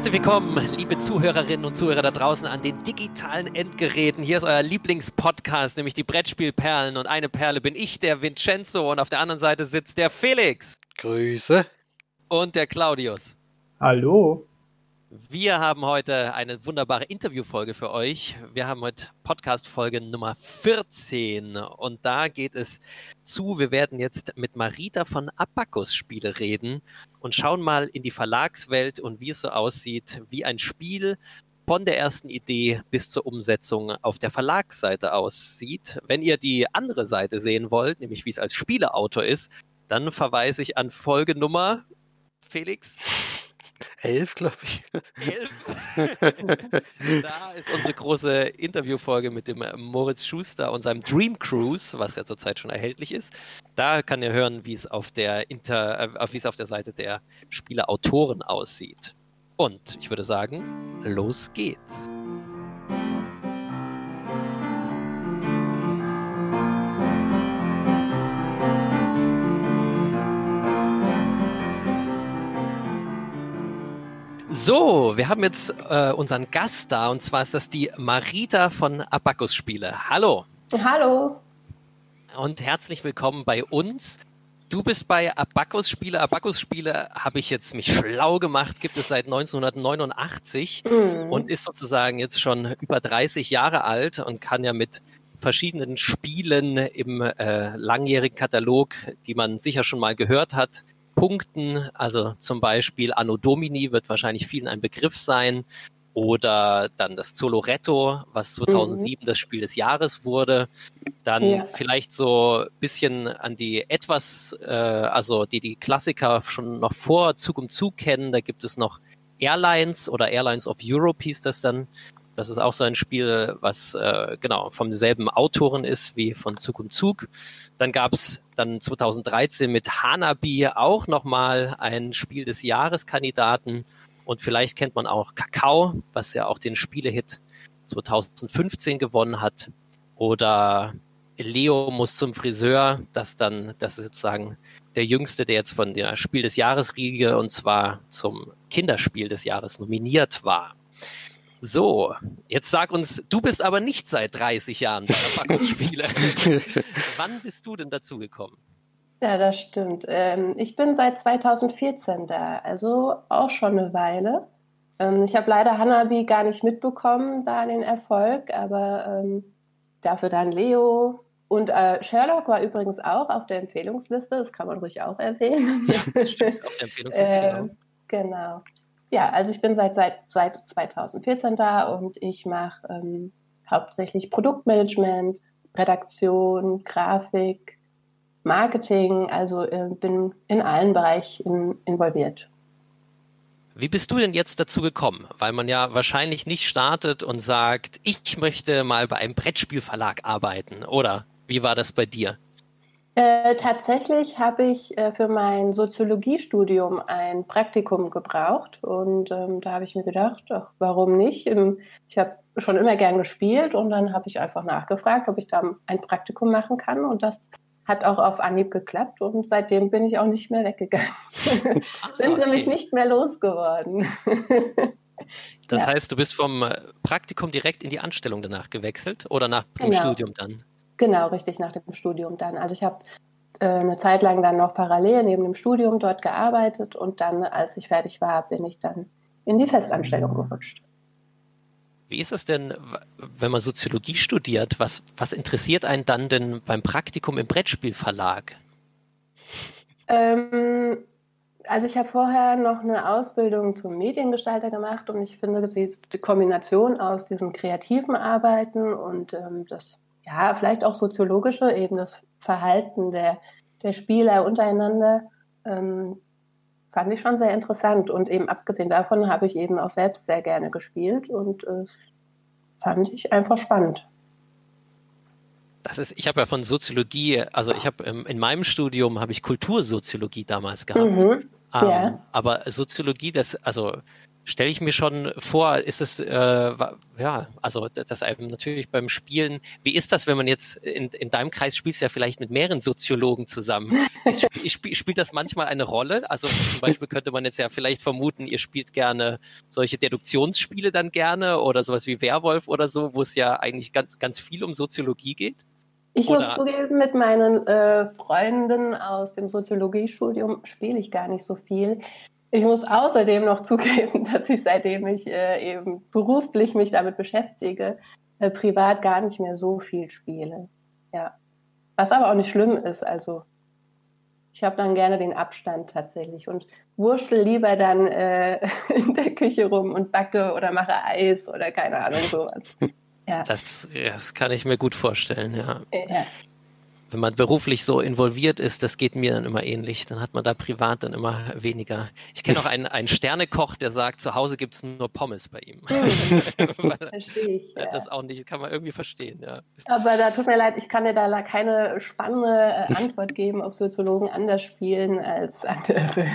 Herzlich willkommen, liebe Zuhörerinnen und Zuhörer da draußen an den digitalen Endgeräten. Hier ist euer Lieblingspodcast, nämlich die Brettspielperlen. Und eine Perle bin ich, der Vincenzo. Und auf der anderen Seite sitzt der Felix. Grüße. Und der Claudius. Hallo. Wir haben heute eine wunderbare Interviewfolge für euch. Wir haben heute Podcast-Folge Nummer 14 und da geht es zu. Wir werden jetzt mit Marita von Abacus Spiele reden und schauen mal in die Verlagswelt und wie es so aussieht, wie ein Spiel von der ersten Idee bis zur Umsetzung auf der Verlagsseite aussieht. Wenn ihr die andere Seite sehen wollt, nämlich wie es als Spieleautor ist, dann verweise ich an Folge Nummer Felix. Elf, glaube ich. Elf. da ist unsere große Interviewfolge mit dem Moritz Schuster und seinem Dream Cruise, was ja zurzeit schon erhältlich ist. Da kann ihr hören, wie es auf der Inter, äh, wie es auf der Seite der Spieleautoren aussieht. Und ich würde sagen, los geht's. So, wir haben jetzt äh, unseren Gast da und zwar ist das die Marita von Abacus Spiele. Hallo. Hallo. Und herzlich willkommen bei uns. Du bist bei Abacus Spiele. Abacus Spiele habe ich jetzt mich schlau gemacht, gibt es seit 1989 mhm. und ist sozusagen jetzt schon über 30 Jahre alt und kann ja mit verschiedenen Spielen im äh, langjährigen Katalog, die man sicher schon mal gehört hat, Punkten. Also zum Beispiel Anno Domini wird wahrscheinlich vielen ein Begriff sein. Oder dann das Zoloretto, was 2007 mhm. das Spiel des Jahres wurde. Dann ja. vielleicht so ein bisschen an die etwas, äh, also die die Klassiker schon noch vor Zug um Zug kennen. Da gibt es noch Airlines oder Airlines of Europe hieß das dann. Das ist auch so ein Spiel, was äh, genau vom selben Autoren ist wie von Zug um Zug. Dann gab es dann 2013 mit Hanabi auch nochmal ein Spiel des Jahreskandidaten. Und vielleicht kennt man auch Kakao, was ja auch den Spielehit 2015 gewonnen hat. Oder Leo muss zum Friseur, das dann, das ist sozusagen der jüngste, der jetzt von der Spiel des Jahres Riege und zwar zum Kinderspiel des Jahres nominiert war. So, jetzt sag uns, du bist aber nicht seit 30 Jahren bei Verpackungsspiele. Wann bist du denn dazugekommen? Ja, das stimmt. Ähm, ich bin seit 2014 da, also auch schon eine Weile. Ähm, ich habe leider Hanabi gar nicht mitbekommen, da den Erfolg, aber ähm, dafür dann Leo. Und äh, Sherlock war übrigens auch auf der Empfehlungsliste, das kann man ruhig auch erwähnen. Stimmt, auf der Empfehlungsliste, genau. Genau ja, also ich bin seit, seit, seit 2014 da und ich mache ähm, hauptsächlich Produktmanagement, Redaktion, Grafik, Marketing, also äh, bin in allen Bereichen involviert. Wie bist du denn jetzt dazu gekommen? Weil man ja wahrscheinlich nicht startet und sagt, ich möchte mal bei einem Brettspielverlag arbeiten, oder? Wie war das bei dir? Äh, tatsächlich habe ich äh, für mein Soziologiestudium ein Praktikum gebraucht und ähm, da habe ich mir gedacht, ach, warum nicht? Ähm, ich habe schon immer gern gespielt und dann habe ich einfach nachgefragt, ob ich da ein Praktikum machen kann und das hat auch auf Anhieb geklappt und seitdem bin ich auch nicht mehr weggegangen. Sind okay. sie mich nicht mehr losgeworden. das ja. heißt, du bist vom äh, Praktikum direkt in die Anstellung danach gewechselt oder nach dem genau. Studium dann? Genau, richtig nach dem Studium dann. Also ich habe äh, eine Zeit lang dann noch parallel neben dem Studium dort gearbeitet und dann, als ich fertig war, bin ich dann in die Festanstellung gerutscht. Wie ist es denn, wenn man Soziologie studiert? Was, was interessiert einen dann denn beim Praktikum im Brettspielverlag? Ähm, also ich habe vorher noch eine Ausbildung zum Mediengestalter gemacht und ich finde die Kombination aus diesem kreativen Arbeiten und ähm, das ja, vielleicht auch soziologische, eben das Verhalten der, der Spieler untereinander, ähm, fand ich schon sehr interessant. Und eben abgesehen davon habe ich eben auch selbst sehr gerne gespielt und äh, fand ich einfach spannend. Das ist, ich habe ja von Soziologie, also ich habe in meinem Studium habe ich Kultursoziologie damals gehabt. Mhm, ähm, ja. Aber Soziologie, das, also stelle ich mir schon vor, ist es, äh, ja, also das einem natürlich beim Spielen, wie ist das, wenn man jetzt in, in deinem Kreis spielst ja vielleicht mit mehreren Soziologen zusammen? Spielt spiel das manchmal eine Rolle? Also zum Beispiel könnte man jetzt ja vielleicht vermuten, ihr spielt gerne solche Deduktionsspiele dann gerne oder sowas wie Werwolf oder so, wo es ja eigentlich ganz, ganz viel um Soziologie geht. Ich oder? muss zugeben, mit meinen äh, Freunden aus dem Soziologiestudium spiele ich gar nicht so viel. Ich muss außerdem noch zugeben, dass ich seitdem ich äh, eben beruflich mich damit beschäftige, äh, privat gar nicht mehr so viel spiele. Ja. Was aber auch nicht schlimm ist. Also ich habe dann gerne den Abstand tatsächlich und wurschtel lieber dann äh, in der Küche rum und backe oder mache Eis oder keine Ahnung sowas. Ja. Das, das kann ich mir gut vorstellen, ja. ja wenn man beruflich so involviert ist, das geht mir dann immer ähnlich. Dann hat man da privat dann immer weniger. Ich kenne auch einen, einen Sternekoch, der sagt, zu Hause gibt es nur Pommes bei ihm. Hm. Verstehe ich. Ja. Das auch nicht, kann man irgendwie verstehen, ja. Aber da tut mir leid, ich kann dir da keine spannende äh, Antwort geben, ob Soziologen anders spielen als andere.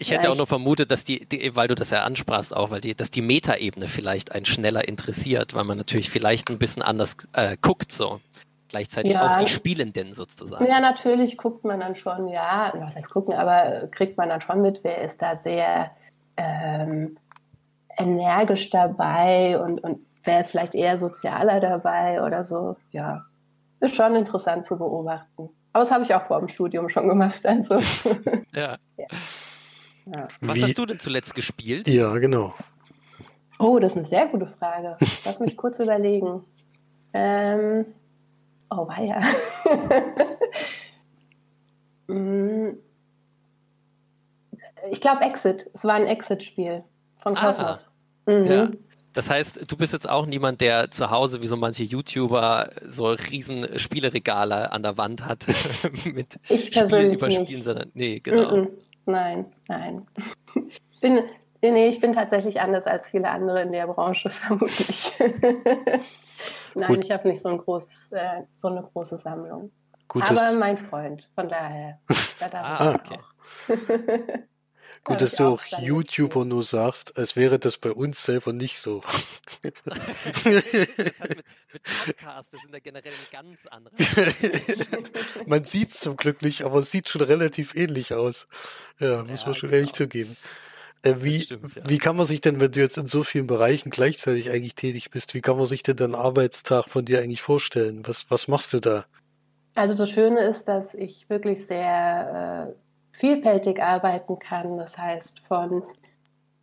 Ich hätte auch nur vermutet, dass die, die, weil du das ja ansprachst auch, weil die, dass die Metaebene vielleicht einen schneller interessiert, weil man natürlich vielleicht ein bisschen anders äh, guckt so gleichzeitig ja. auf die Spielenden sozusagen. Ja, natürlich guckt man dann schon, ja, was heißt gucken, aber kriegt man dann schon mit, wer ist da sehr ähm, energisch dabei und, und wer ist vielleicht eher sozialer dabei oder so. Ja, ist schon interessant zu beobachten. Aber das habe ich auch vor dem Studium schon gemacht. Also. ja. ja. ja. Was Wie? hast du denn zuletzt gespielt? Ja, genau. Oh, das ist eine sehr gute Frage. Lass mich kurz überlegen. Ähm, Oh, weia. Mm. ich glaube Exit. Es war ein Exit-Spiel von Cosmos. Mhm. Ja. Das heißt, du bist jetzt auch niemand, der zu Hause, wie so manche YouTuber, so riesen Spieleregale an der Wand hat mit ich Spiel überspielen, sondern nee, genau. Mm -mm. Nein, nein. bin, nee, ich bin tatsächlich anders als viele andere in der Branche, vermutlich. Nein, Gut. ich habe nicht so, ein großes, äh, so eine große Sammlung. Gutes Aber mein Freund, von daher. Da darf ah, okay. auch. Gut, dass du auch YouTuber nur sagst, als wäre das bei uns selber nicht so. das mit, mit Podcasts, das sind ja generell ganz andere. man sieht es zum Glück nicht, aber es sieht schon relativ ähnlich aus. Ja, muss ja, man schon genau. ehrlich zugeben. Äh, wie, stimmt, ja. wie kann man sich denn, wenn du jetzt in so vielen Bereichen gleichzeitig eigentlich tätig bist, wie kann man sich denn deinen Arbeitstag von dir eigentlich vorstellen? Was, was machst du da? Also das Schöne ist, dass ich wirklich sehr äh, vielfältig arbeiten kann. Das heißt, von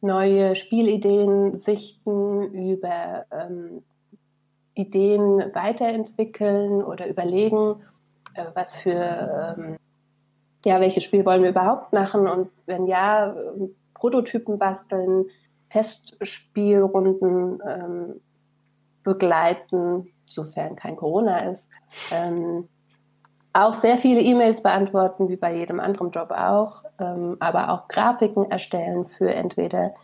neue Spielideen sichten über ähm, Ideen weiterentwickeln oder überlegen, äh, was für, ähm, ja, welches Spiel wollen wir überhaupt machen und wenn ja, Prototypen basteln, Testspielrunden ähm, begleiten, sofern kein Corona ist. Ähm, auch sehr viele E-Mails beantworten, wie bei jedem anderen Job auch, ähm, aber auch Grafiken erstellen für entweder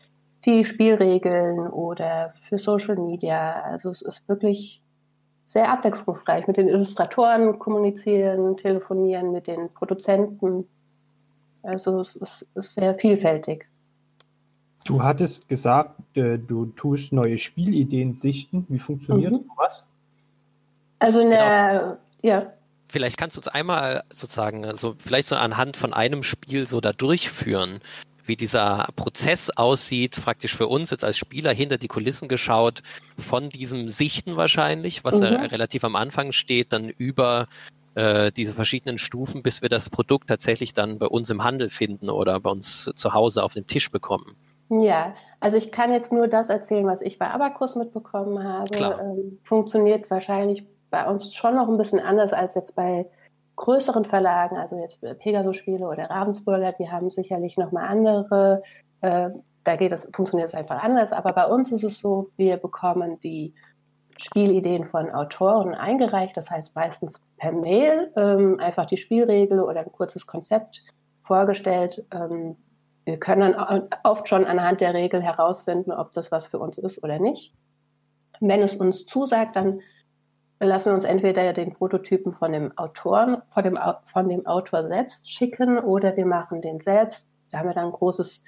die Spielregeln oder für Social Media. Also es ist wirklich sehr abwechslungsreich. Mit den Illustratoren kommunizieren, telefonieren, mit den Produzenten. Also es ist, ist sehr vielfältig. Du hattest gesagt, äh, du tust neue Spielideen sichten. Wie funktioniert mhm. sowas? Also in der, genau. ja. Vielleicht kannst du uns einmal sozusagen, also vielleicht so anhand von einem Spiel so da durchführen, wie dieser Prozess aussieht, praktisch für uns jetzt als Spieler hinter die Kulissen geschaut, von diesem Sichten wahrscheinlich, was mhm. ja relativ am Anfang steht, dann über äh, diese verschiedenen Stufen, bis wir das Produkt tatsächlich dann bei uns im Handel finden oder bei uns zu Hause auf den Tisch bekommen. Ja, also ich kann jetzt nur das erzählen, was ich bei Abacus mitbekommen habe. Ähm, funktioniert wahrscheinlich bei uns schon noch ein bisschen anders als jetzt bei größeren Verlagen, also jetzt Pegasus-Spiele oder Ravensburger, die haben sicherlich nochmal andere, äh, da geht es, funktioniert es einfach anders, aber bei uns ist es so, wir bekommen die Spielideen von Autoren eingereicht, das heißt meistens per Mail, ähm, einfach die Spielregel oder ein kurzes Konzept vorgestellt. Ähm, wir können dann oft schon anhand der Regel herausfinden, ob das was für uns ist oder nicht. Wenn es uns zusagt, dann lassen wir uns entweder den Prototypen von dem Autoren, von dem, von dem Autor selbst schicken oder wir machen den selbst. Da haben wir dann ein großes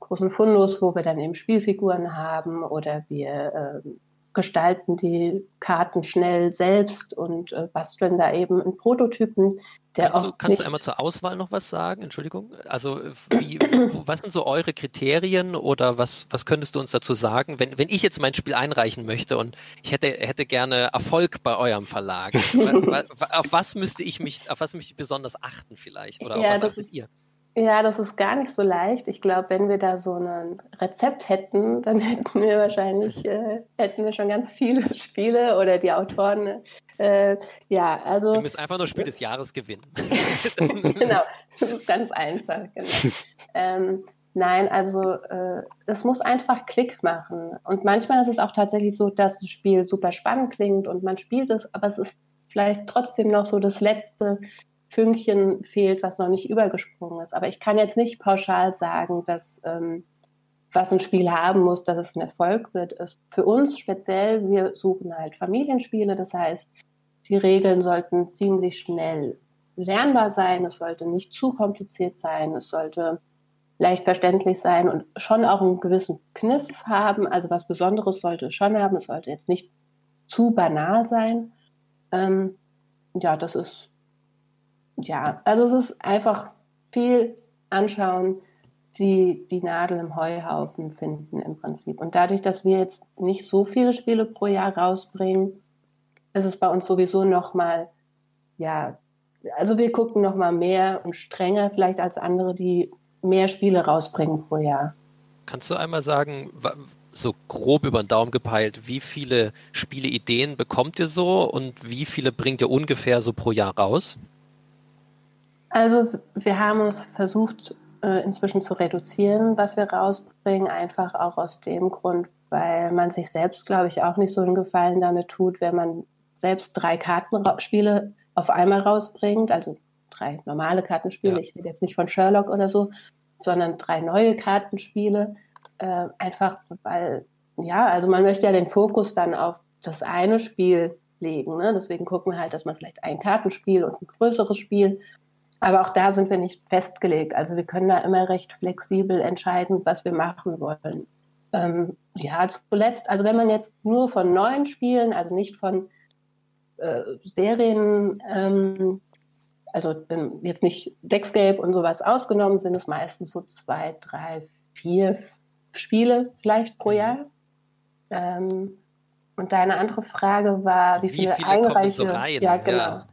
großen Fundus, wo wir dann eben Spielfiguren haben oder wir äh, gestalten die Karten schnell selbst und äh, basteln da eben einen Prototypen. Der kannst du, kannst du einmal zur Auswahl noch was sagen? Entschuldigung. Also wie, was sind so eure Kriterien oder was, was könntest du uns dazu sagen, wenn, wenn ich jetzt mein Spiel einreichen möchte und ich hätte, hätte gerne Erfolg bei eurem Verlag? auf was müsste ich mich, auf was müsste ich besonders achten vielleicht? Oder auf ja, was achtet ihr? Ja, das ist gar nicht so leicht. Ich glaube, wenn wir da so ein Rezept hätten, dann hätten wir wahrscheinlich äh, hätten wir schon ganz viele Spiele oder die Autoren. Äh, ja, also. Wir müssen einfach nur Spiel des Jahres gewinnen. genau, das ist ganz einfach. Genau. Ähm, nein, also äh, es muss einfach Klick machen. Und manchmal ist es auch tatsächlich so, dass das Spiel super spannend klingt und man spielt es, aber es ist vielleicht trotzdem noch so das letzte Fünkchen fehlt, was noch nicht übergesprungen ist. Aber ich kann jetzt nicht pauschal sagen, dass ähm, was ein Spiel haben muss, dass es ein Erfolg wird. Ist für uns speziell, wir suchen halt Familienspiele, das heißt, die Regeln sollten ziemlich schnell lernbar sein, es sollte nicht zu kompliziert sein, es sollte leicht verständlich sein und schon auch einen gewissen Kniff haben, also was Besonderes sollte es schon haben, es sollte jetzt nicht zu banal sein. Ähm, ja, das ist ja, also es ist einfach viel anschauen, die die Nadel im Heuhaufen finden im Prinzip. Und dadurch, dass wir jetzt nicht so viele Spiele pro Jahr rausbringen, ist es bei uns sowieso nochmal, ja, also wir gucken nochmal mehr und strenger vielleicht als andere, die mehr Spiele rausbringen pro Jahr. Kannst du einmal sagen, so grob über den Daumen gepeilt, wie viele Spieleideen bekommt ihr so und wie viele bringt ihr ungefähr so pro Jahr raus? Also wir haben uns versucht äh, inzwischen zu reduzieren, was wir rausbringen, einfach auch aus dem Grund, weil man sich selbst, glaube ich, auch nicht so einen Gefallen damit tut, wenn man selbst drei Kartenspiele auf einmal rausbringt, also drei normale Kartenspiele, ja. ich rede jetzt nicht von Sherlock oder so, sondern drei neue Kartenspiele, äh, einfach weil, ja, also man möchte ja den Fokus dann auf das eine Spiel legen. Ne? Deswegen gucken wir halt, dass man vielleicht ein Kartenspiel und ein größeres Spiel aber auch da sind wir nicht festgelegt. Also wir können da immer recht flexibel entscheiden, was wir machen wollen. Ähm, ja, zuletzt, also wenn man jetzt nur von neuen Spielen, also nicht von äh, Serien, ähm, also jetzt nicht Deckscape und sowas ausgenommen, sind es meistens so zwei, drei, vier Spiele vielleicht pro mhm. Jahr. Ähm, und deine andere Frage war, wie, wie viele, viele eingereichte... So rein? Ja, genau. Ja.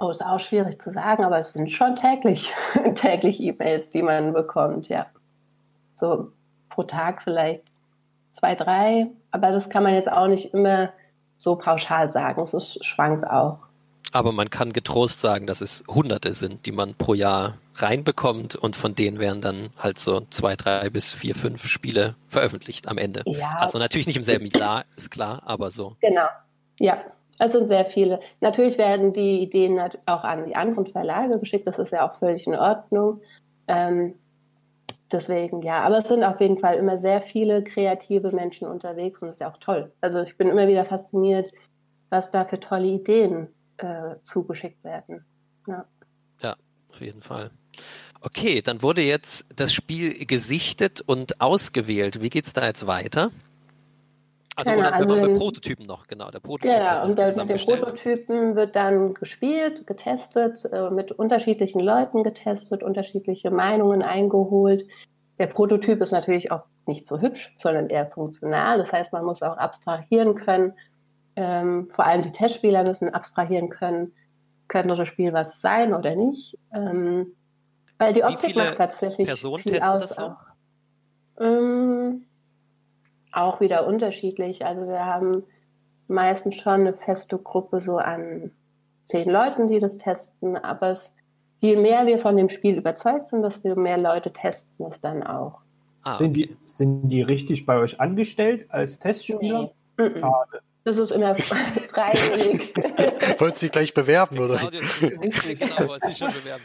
Oh, ist auch schwierig zu sagen, aber es sind schon täglich, täglich E-Mails, die man bekommt, ja. So pro Tag vielleicht zwei, drei, aber das kann man jetzt auch nicht immer so pauschal sagen. Es ist, schwankt auch. Aber man kann getrost sagen, dass es Hunderte sind, die man pro Jahr reinbekommt und von denen werden dann halt so zwei, drei bis vier, fünf Spiele veröffentlicht am Ende. Ja. Also natürlich nicht im selben Jahr, ist klar, aber so. Genau, ja. Es sind sehr viele. Natürlich werden die Ideen auch an die anderen Verlage geschickt. Das ist ja auch völlig in Ordnung. Ähm, deswegen, ja. Aber es sind auf jeden Fall immer sehr viele kreative Menschen unterwegs und das ist ja auch toll. Also ich bin immer wieder fasziniert, was da für tolle Ideen äh, zugeschickt werden. Ja. ja, auf jeden Fall. Okay, dann wurde jetzt das Spiel gesichtet und ausgewählt. Wie geht es da jetzt weiter? Also, genau, also den, Prototypen noch, genau. Der Prototyp ja, und der, der Prototypen wird dann gespielt, getestet, äh, mit unterschiedlichen Leuten getestet, unterschiedliche Meinungen eingeholt. Der Prototyp ist natürlich auch nicht so hübsch, sondern eher funktional. Das heißt, man muss auch abstrahieren können. Ähm, vor allem die Testspieler müssen abstrahieren können, könnte das Spiel was sein oder nicht. Ähm, weil die Optik macht tatsächlich Personen viel aus. Das so? Ähm, auch wieder unterschiedlich. Also wir haben meistens schon eine feste Gruppe so an zehn Leuten, die das testen, aber es, je mehr wir von dem Spiel überzeugt sind, desto mehr Leute testen es dann auch. Ah, sind, die, sind die richtig bei euch angestellt als Testspieler? Nee. Schade. Das ist immer freiwillig. Wolltest du dich gleich bewerben, oder? genau, wollte sich schon bewerben.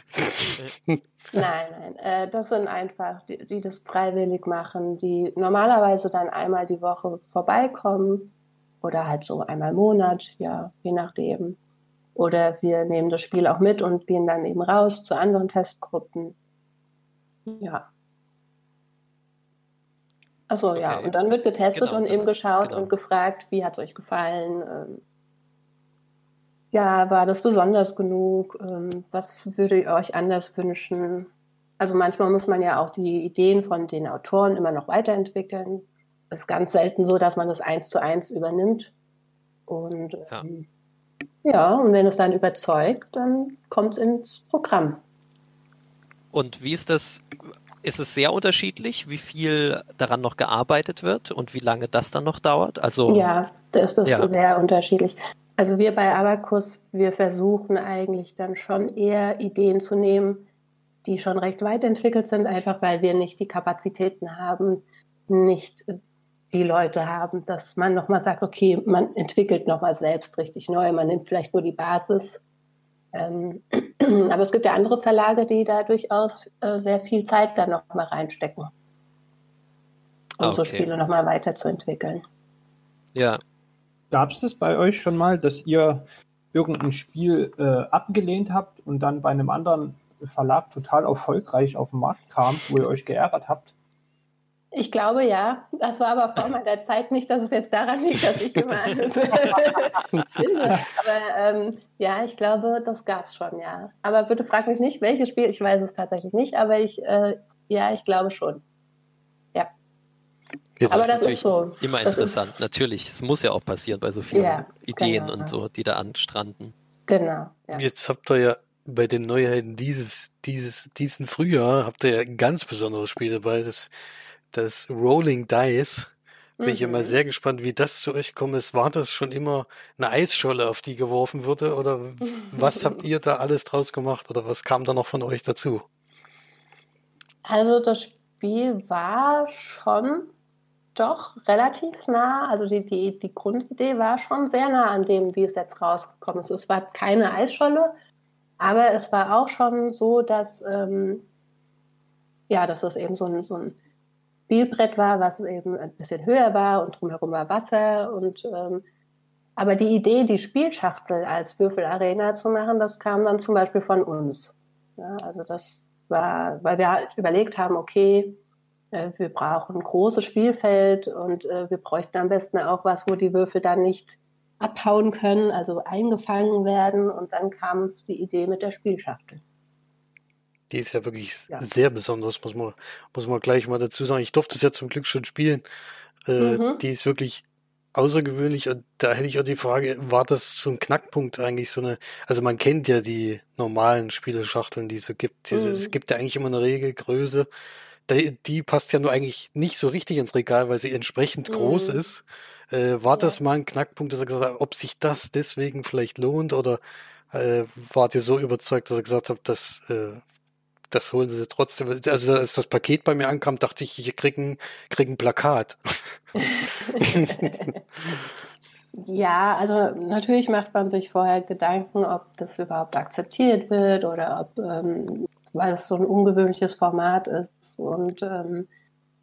nein, nein. Äh, das sind einfach, die, die das freiwillig machen, die normalerweise dann einmal die Woche vorbeikommen oder halt so einmal im Monat, ja, je nachdem. Oder wir nehmen das Spiel auch mit und gehen dann eben raus zu anderen Testgruppen. Ja. Achso, okay. ja. Und dann wird getestet genau, und eben geschaut genau. und gefragt, wie hat es euch gefallen? Ja, war das besonders genug? Ähm, was würdet ihr euch anders wünschen? Also manchmal muss man ja auch die Ideen von den Autoren immer noch weiterentwickeln. Es ist ganz selten so, dass man das eins zu eins übernimmt. Und ja, ähm, ja und wenn es dann überzeugt, dann kommt es ins Programm. Und wie ist das? Ist es sehr unterschiedlich, wie viel daran noch gearbeitet wird und wie lange das dann noch dauert? Also ja, das ist ja. sehr unterschiedlich. Also wir bei Abacus, wir versuchen eigentlich dann schon eher Ideen zu nehmen, die schon recht weit entwickelt sind, einfach weil wir nicht die Kapazitäten haben, nicht die Leute haben, dass man nochmal sagt, okay, man entwickelt nochmal selbst richtig neu, man nimmt vielleicht nur die Basis. Ähm, aber es gibt ja andere Verlage, die da durchaus äh, sehr viel Zeit dann nochmal reinstecken, um okay. so Spiele nochmal weiterzuentwickeln. Ja. Gab es das bei euch schon mal, dass ihr irgendein Spiel äh, abgelehnt habt und dann bei einem anderen Verlag total erfolgreich auf den Markt kam, wo ihr euch geärgert habt? Ich glaube ja. Das war aber vor meiner Zeit nicht, dass es jetzt daran liegt, dass ich immer finde. Aber ähm, ja, ich glaube, das gab es schon, ja. Aber bitte frag mich nicht, welches Spiel. Ich weiß es tatsächlich nicht, aber ich, äh, ja, ich glaube schon. Jetzt aber das ist so. Immer das interessant, ist, natürlich. Es muss ja auch passieren bei so vielen ja, Ideen genau. und so, die da anstranden. Genau. Ja. Jetzt habt ihr ja bei den Neuheiten dieses, dieses, diesen Frühjahr habt ihr ja ein ganz besonderes Spiel dabei. Das das Rolling Dice. Bin mhm. ich immer sehr gespannt, wie das zu euch kommt. ist. War das schon immer eine Eisscholle, auf die geworfen wurde? Oder was habt ihr da alles draus gemacht? Oder was kam da noch von euch dazu? Also das Spiel war schon doch relativ nah. Also die, die, die Grundidee war schon sehr nah an dem, wie es jetzt rausgekommen ist. Es war keine Eisscholle, aber es war auch schon so, dass ähm, ja, dass es eben so ein, so ein Spielbrett war, was eben ein bisschen höher war und drumherum war Wasser. Und, ähm, aber die Idee, die Spielschachtel als Würfelarena zu machen, das kam dann zum Beispiel von uns. Ja, also das war, weil wir halt überlegt haben, okay, wir brauchen ein großes Spielfeld und äh, wir bräuchten am besten auch was, wo die Würfel dann nicht abhauen können, also eingefangen werden. Und dann kam uns die Idee mit der Spielschachtel. Die ist ja wirklich ja. sehr besonders, muss man, muss man gleich mal dazu sagen. Ich durfte es ja zum Glück schon spielen. Äh, mhm. Die ist wirklich außergewöhnlich und da hätte ich auch die Frage, war das so ein Knackpunkt eigentlich so eine, also man kennt ja die normalen Spieleschachteln, die es so gibt. Mhm. Es gibt ja eigentlich immer eine Regelgröße. Die, passt ja nur eigentlich nicht so richtig ins Regal, weil sie entsprechend mhm. groß ist. Äh, war ja. das mal ein Knackpunkt, dass er gesagt hat, ob sich das deswegen vielleicht lohnt oder äh, wart ihr so überzeugt, dass er gesagt hat, das äh, das holen sie trotzdem. Also als das Paket bei mir ankam, dachte ich, ich kriege ein, krieg ein Plakat. ja, also natürlich macht man sich vorher Gedanken, ob das überhaupt akzeptiert wird oder ob, ähm, weil es so ein ungewöhnliches Format ist. Und ähm,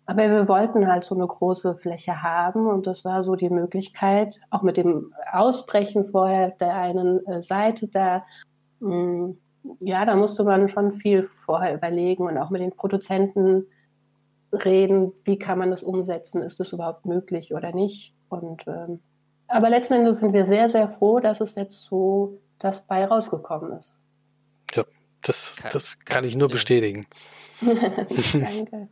aber wir wollten halt so eine große Fläche haben und das war so die Möglichkeit, auch mit dem Ausbrechen vorher der einen äh, Seite da hm, ja, da musste man schon viel vorher überlegen und auch mit den Produzenten reden, wie kann man das umsetzen, ist das überhaupt möglich oder nicht. Und ähm, aber letzten Endes sind wir sehr, sehr froh, dass es jetzt so das bei rausgekommen ist. Ja, das, das kann ich nur bestätigen. Danke.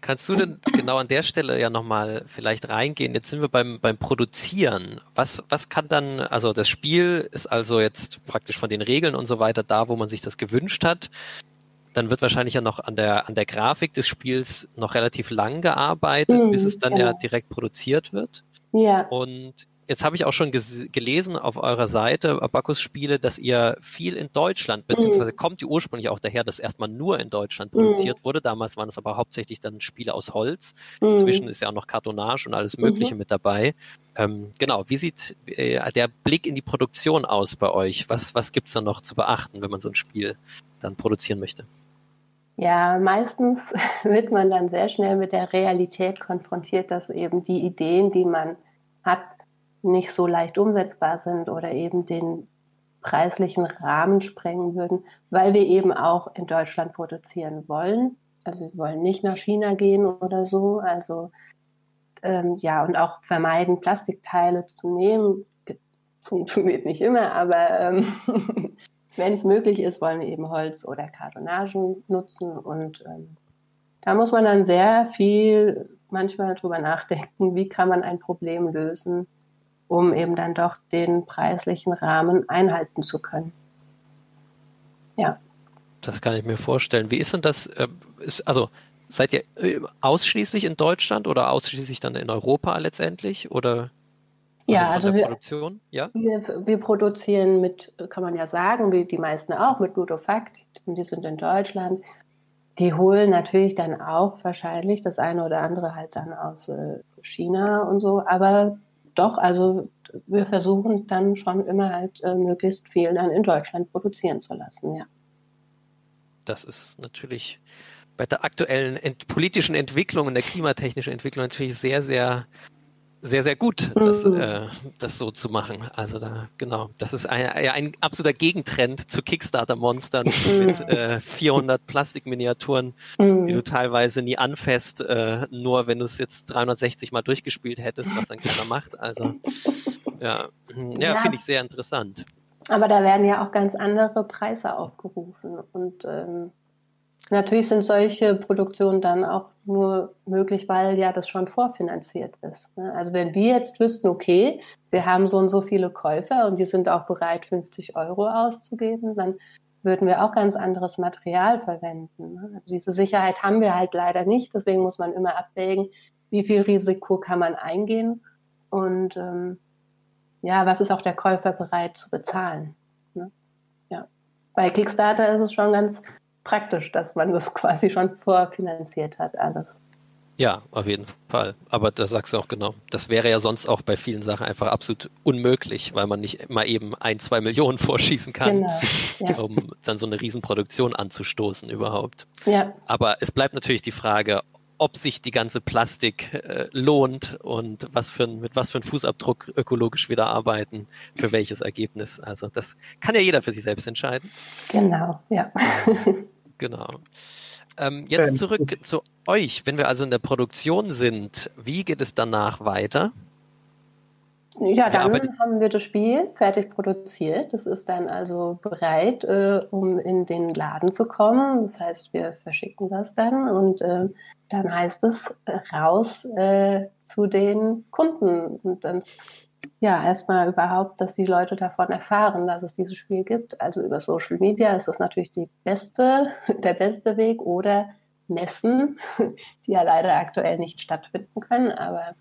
Kannst du denn genau an der Stelle ja nochmal vielleicht reingehen? Jetzt sind wir beim, beim Produzieren. Was, was kann dann, also das Spiel ist also jetzt praktisch von den Regeln und so weiter da, wo man sich das gewünscht hat. Dann wird wahrscheinlich ja noch an der, an der Grafik des Spiels noch relativ lang gearbeitet, mhm, bis es dann genau. ja direkt produziert wird. Ja. Und Jetzt habe ich auch schon gelesen auf eurer Seite, Abacus Spiele, dass ihr viel in Deutschland, beziehungsweise mhm. kommt die ursprünglich auch daher, dass erstmal nur in Deutschland produziert mhm. wurde. Damals waren es aber hauptsächlich dann Spiele aus Holz. Mhm. Inzwischen ist ja auch noch Kartonage und alles Mögliche mhm. mit dabei. Ähm, genau, wie sieht äh, der Blick in die Produktion aus bei euch? Was, was gibt es da noch zu beachten, wenn man so ein Spiel dann produzieren möchte? Ja, meistens wird man dann sehr schnell mit der Realität konfrontiert, dass eben die Ideen, die man hat, nicht so leicht umsetzbar sind oder eben den preislichen Rahmen sprengen würden, weil wir eben auch in Deutschland produzieren wollen. Also wir wollen nicht nach China gehen oder so. Also ähm, ja, und auch vermeiden, Plastikteile zu nehmen. Funktioniert nicht immer, aber ähm, wenn es möglich ist, wollen wir eben Holz oder Kartonagen nutzen. Und ähm, da muss man dann sehr viel manchmal drüber nachdenken, wie kann man ein Problem lösen, um eben dann doch den preislichen Rahmen einhalten zu können. Ja. Das kann ich mir vorstellen. Wie ist denn das? Äh, also seid ihr äh, ausschließlich in Deutschland oder ausschließlich dann in Europa letztendlich? Oder ja, also, also wir, Produktion? Ja? Wir, wir, produzieren mit, kann man ja sagen, wie die meisten auch, mit Ludofakt. Und die sind in Deutschland. Die holen natürlich dann auch wahrscheinlich das eine oder andere halt dann aus äh, China und so. Aber doch, also wir versuchen dann schon immer halt äh, möglichst viel dann in Deutschland produzieren zu lassen, ja. Das ist natürlich bei der aktuellen ent politischen Entwicklung und der klimatechnischen Entwicklung natürlich sehr, sehr sehr, sehr gut, das, mhm. äh, das so zu machen. Also da, genau, das ist ein, ein absoluter Gegentrend zu Kickstarter-Monstern mhm. mit äh, 400 Plastikminiaturen, mhm. die du teilweise nie anfasst, äh, nur wenn du es jetzt 360 Mal durchgespielt hättest, was dann keiner macht. Also ja, ja, ja. finde ich sehr interessant. Aber da werden ja auch ganz andere Preise aufgerufen und ähm, Natürlich sind solche Produktionen dann auch nur möglich, weil ja das schon vorfinanziert ist. Ne? Also wenn wir jetzt wüssten, okay, wir haben so und so viele Käufer und die sind auch bereit, 50 Euro auszugeben, dann würden wir auch ganz anderes Material verwenden. Ne? Also diese Sicherheit haben wir halt leider nicht. Deswegen muss man immer abwägen, wie viel Risiko kann man eingehen und ähm, ja, was ist auch der Käufer bereit zu bezahlen. Ne? Ja. Bei Kickstarter ist es schon ganz praktisch, dass man das quasi schon vorfinanziert hat, alles. Ja, auf jeden Fall. Aber da sagst du auch genau. Das wäre ja sonst auch bei vielen Sachen einfach absolut unmöglich, weil man nicht mal eben ein, zwei Millionen vorschießen kann, genau, ja. um dann so eine Riesenproduktion anzustoßen überhaupt. Ja. Aber es bleibt natürlich die Frage, ob sich die ganze Plastik äh, lohnt und was für ein, mit was für einem Fußabdruck ökologisch wieder arbeiten, für welches Ergebnis. Also das kann ja jeder für sich selbst entscheiden. Genau, ja. Genau. Ähm, jetzt zurück zu euch. Wenn wir also in der Produktion sind, wie geht es danach weiter? Ja, dann ja, haben wir das Spiel fertig produziert. Das ist dann also bereit, äh, um in den Laden zu kommen. Das heißt, wir verschicken das dann und äh, dann heißt es raus äh, zu den Kunden. Und dann ja, erstmal überhaupt, dass die Leute davon erfahren, dass es dieses Spiel gibt. Also über Social Media ist das natürlich die beste, der beste Weg oder Messen, die ja leider aktuell nicht stattfinden können, aber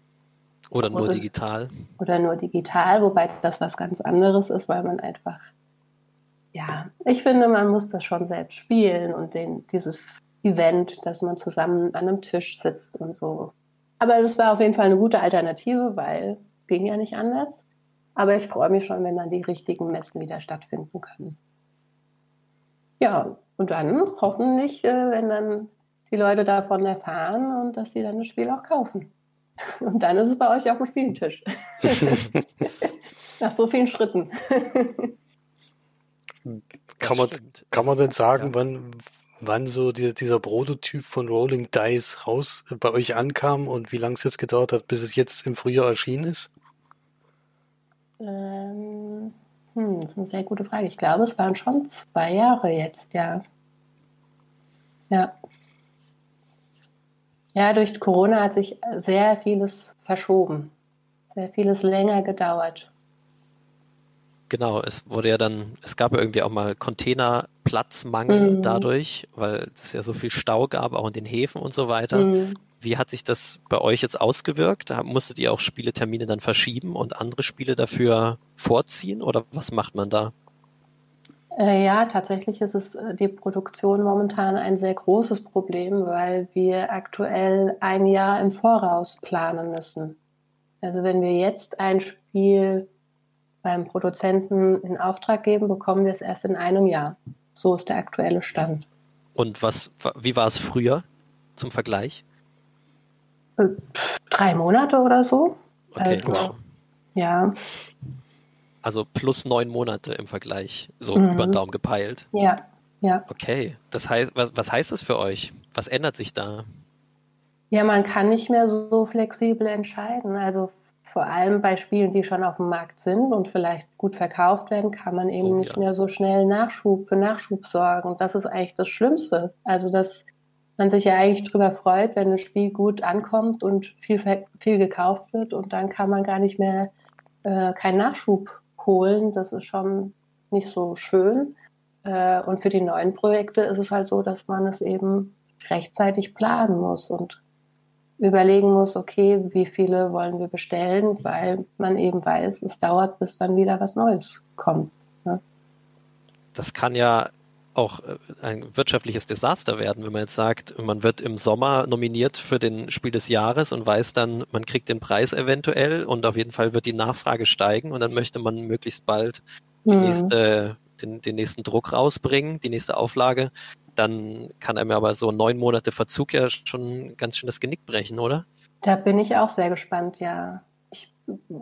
oder nur digital. Oder nur digital, wobei das was ganz anderes ist, weil man einfach, ja, ich finde, man muss das schon selbst spielen und den, dieses Event, dass man zusammen an einem Tisch sitzt und so. Aber es war auf jeden Fall eine gute Alternative, weil ging ja nicht anders. Aber ich freue mich schon, wenn dann die richtigen Messen wieder stattfinden können. Ja, und dann hoffentlich, äh, wenn dann die Leute davon erfahren und dass sie dann das Spiel auch kaufen. Und dann ist es bei euch auf dem Spieltisch. Nach so vielen Schritten. kann, man, kann man denn sagen, ja. wann, wann so die, dieser Prototyp von Rolling Dice raus bei euch ankam und wie lange es jetzt gedauert hat, bis es jetzt im Frühjahr erschienen ist? Ähm, hm, das ist eine sehr gute Frage. Ich glaube, es waren schon zwei Jahre jetzt, ja. Ja. Ja, durch Corona hat sich sehr vieles verschoben. Sehr vieles länger gedauert. Genau, es wurde ja dann, es gab ja irgendwie auch mal Containerplatzmangel mhm. dadurch, weil es ja so viel Stau gab, auch in den Häfen und so weiter. Mhm. Wie hat sich das bei euch jetzt ausgewirkt? Musstet ihr auch Spieletermine dann verschieben und andere Spiele dafür vorziehen oder was macht man da? Äh, ja, tatsächlich ist es äh, die Produktion momentan ein sehr großes Problem, weil wir aktuell ein Jahr im Voraus planen müssen. Also wenn wir jetzt ein Spiel beim Produzenten in Auftrag geben, bekommen wir es erst in einem Jahr. So ist der aktuelle Stand. Und was, wie war es früher zum Vergleich? Drei Monate oder so. Okay, also, wow. Ja. Also plus neun Monate im Vergleich, so mhm. über den Daumen gepeilt. Ja, ja. Okay, das heißt, was, was heißt das für euch? was ändert sich da? Ja, man kann nicht mehr so flexibel entscheiden. Also vor allem bei Spielen, die schon auf dem Markt sind und vielleicht gut verkauft werden, kann man eben oh, nicht ja. mehr so schnell Nachschub für Nachschub sorgen. Und das ist eigentlich das Schlimmste. Also, dass man sich ja eigentlich darüber freut, wenn ein Spiel gut ankommt und viel, viel gekauft wird und dann kann man gar nicht mehr äh, keinen Nachschub holen. Das ist schon nicht so schön. Äh, und für die neuen Projekte ist es halt so, dass man es eben rechtzeitig planen muss und überlegen muss, okay, wie viele wollen wir bestellen, weil man eben weiß, es dauert, bis dann wieder was Neues kommt. Ne? Das kann ja auch äh, ein wirtschaftliches Desaster werden, wenn man jetzt sagt, man wird im Sommer nominiert für den Spiel des Jahres und weiß dann, man kriegt den Preis eventuell und auf jeden Fall wird die Nachfrage steigen und dann möchte man möglichst bald die mhm. nächste, den, den nächsten Druck rausbringen, die nächste Auflage dann kann er mir aber so neun Monate Verzug ja schon ganz schön das Genick brechen, oder? Da bin ich auch sehr gespannt, ja. Ich,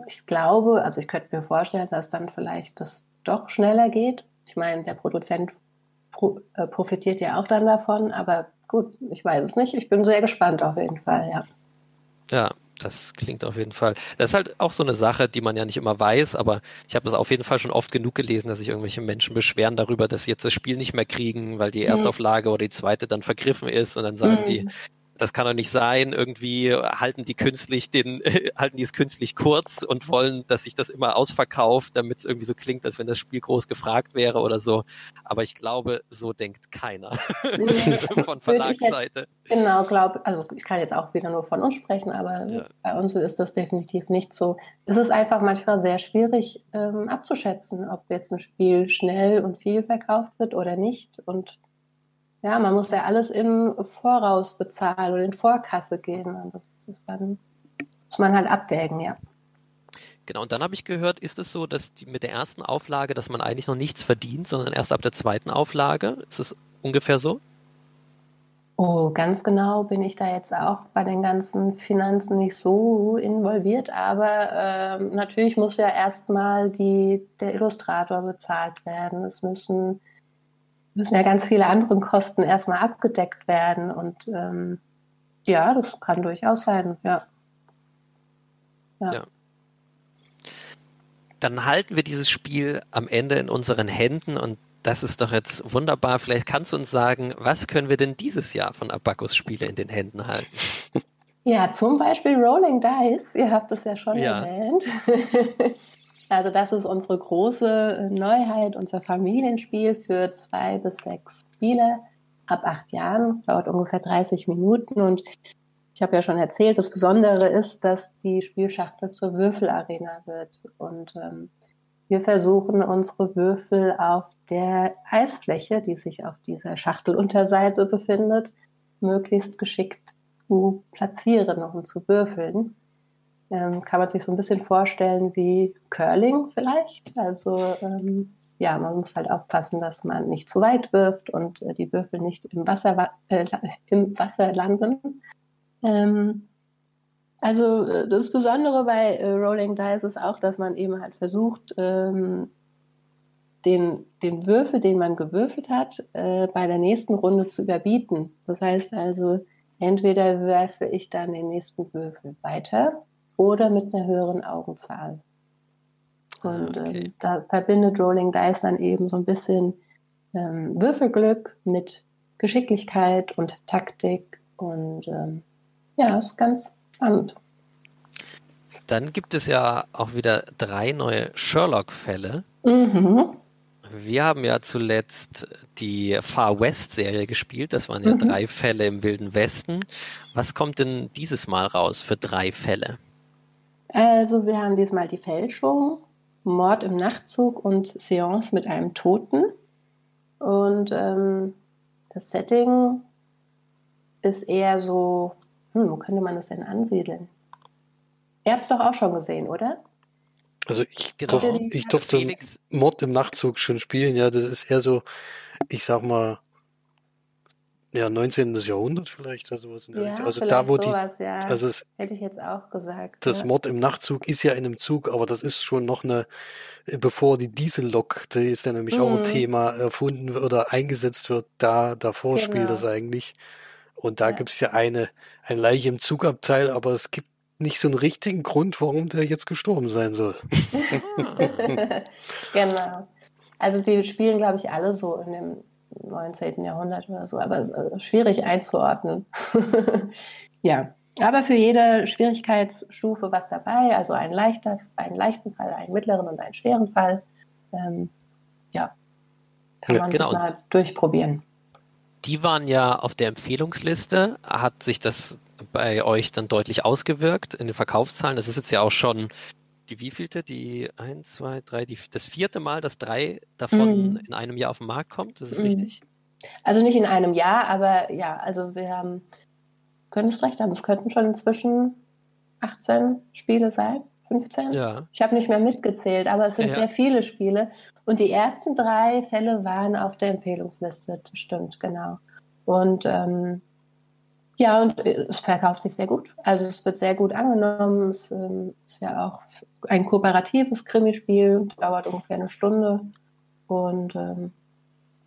ich glaube, also ich könnte mir vorstellen, dass dann vielleicht das doch schneller geht. Ich meine, der Produzent pro, profitiert ja auch dann davon, aber gut, ich weiß es nicht. Ich bin sehr gespannt auf jeden Fall, ja. Ja, das klingt auf jeden Fall. Das ist halt auch so eine Sache, die man ja nicht immer weiß, aber ich habe das auf jeden Fall schon oft genug gelesen, dass sich irgendwelche Menschen beschweren darüber, dass sie jetzt das Spiel nicht mehr kriegen, weil die mhm. Erstauflage oder die zweite dann vergriffen ist und dann sagen mhm. die, das kann doch nicht sein. Irgendwie halten die künstlich den, halten die es künstlich kurz und wollen, dass sich das immer ausverkauft, damit es irgendwie so klingt, als wenn das Spiel groß gefragt wäre oder so. Aber ich glaube, so denkt keiner von Verlagsseite. genau, glaube, also ich kann jetzt auch wieder nur von uns sprechen, aber ja. bei uns ist das definitiv nicht so. Es ist einfach manchmal sehr schwierig ähm, abzuschätzen, ob jetzt ein Spiel schnell und viel verkauft wird oder nicht. Und ja, man muss ja alles im Voraus bezahlen oder in Vorkasse gehen. Und das ist dann, muss man halt abwägen, ja. Genau, und dann habe ich gehört, ist es so, dass die, mit der ersten Auflage, dass man eigentlich noch nichts verdient, sondern erst ab der zweiten Auflage? Ist es ungefähr so? Oh, ganz genau bin ich da jetzt auch bei den ganzen Finanzen nicht so involviert, aber äh, natürlich muss ja erstmal der Illustrator bezahlt werden. Es müssen müssen ja ganz viele andere Kosten erstmal abgedeckt werden. Und ähm, ja, das kann durchaus sein, ja. ja. ja. Dann halten wir dieses Spiel am Ende in unseren Händen und das ist doch jetzt wunderbar. Vielleicht kannst du uns sagen, was können wir denn dieses Jahr von Abacus Spiele in den Händen halten? Ja, zum Beispiel Rolling Dice. Ihr habt es ja schon ja. erwähnt. Also das ist unsere große Neuheit, unser Familienspiel für zwei bis sechs Spieler ab acht Jahren, dauert ungefähr 30 Minuten. Und ich habe ja schon erzählt, das Besondere ist, dass die Spielschachtel zur Würfelarena wird. Und ähm, wir versuchen unsere Würfel auf der Eisfläche, die sich auf dieser Schachtelunterseite befindet, möglichst geschickt zu platzieren und zu würfeln ähm, kann man sich so ein bisschen vorstellen wie Curling vielleicht. Also ähm, ja, man muss halt aufpassen, dass man nicht zu weit wirft und äh, die Würfel nicht im Wasser, äh, im Wasser landen. Ähm, also äh, das Besondere bei äh, Rolling Dice ist auch, dass man eben halt versucht, ähm, den, den Würfel, den man gewürfelt hat, äh, bei der nächsten Runde zu überbieten. Das heißt also, entweder werfe ich dann den nächsten Würfel weiter oder mit einer höheren Augenzahl. Ah, und ähm, okay. ähm, da verbindet Rolling Dice dann eben so ein bisschen ähm, Würfelglück mit Geschicklichkeit und Taktik. Und ähm, ja, ist ganz spannend. Dann gibt es ja auch wieder drei neue Sherlock-Fälle. Mhm. Wir haben ja zuletzt die Far West-Serie gespielt. Das waren ja mhm. drei Fälle im Wilden Westen. Was kommt denn dieses Mal raus für drei Fälle? Also wir haben diesmal die Fälschung, Mord im Nachtzug und Seance mit einem Toten. Und ähm, das Setting ist eher so, hm, wo könnte man das denn ansiedeln? Ihr habt es doch auch schon gesehen, oder? Also ich, genau. durf, ich durfte Mord im Nachtzug schon spielen, ja, das ist eher so, ich sag mal, ja, 19. Jahrhundert vielleicht oder sowas in der ja. Also da, wo sowas, die, ja. also es, hätte ich jetzt auch gesagt. Das ja. Mord im Nachtzug ist ja in einem Zug, aber das ist schon noch eine, bevor die Diesellok, die ist ja nämlich mhm. auch ein mhm. Thema, erfunden oder eingesetzt wird, da, davor genau. spielt das eigentlich. Und da ja. gibt's ja eine, ein Leiche im Zugabteil, aber es gibt nicht so einen richtigen Grund, warum der jetzt gestorben sein soll. genau. Also die spielen, glaube ich, alle so in dem 19. Jahrhundert oder so, aber ist schwierig einzuordnen. ja, aber für jede Schwierigkeitsstufe was dabei, also ein leichter, einen leichten Fall, einen mittleren und einen schweren Fall. Ähm, ja, kann man ja, genau. mal durchprobieren. Die waren ja auf der Empfehlungsliste. Hat sich das bei euch dann deutlich ausgewirkt in den Verkaufszahlen? Das ist jetzt ja auch schon die wievielte? Die eins, zwei, drei, die, das vierte Mal, dass drei davon mm. in einem Jahr auf den Markt kommt. Das ist mm. richtig? Also nicht in einem Jahr, aber ja, also wir haben, können es recht haben, es könnten schon inzwischen 18 Spiele sein. 15? Ja. Ich habe nicht mehr mitgezählt, aber es sind ja. sehr viele Spiele. Und die ersten drei Fälle waren auf der Empfehlungsliste, das stimmt, genau. Und ähm, ja, und äh, es verkauft sich sehr gut. Also es wird sehr gut angenommen. Es ähm, ist ja auch ein kooperatives Krimispiel, dauert ungefähr eine Stunde und ähm,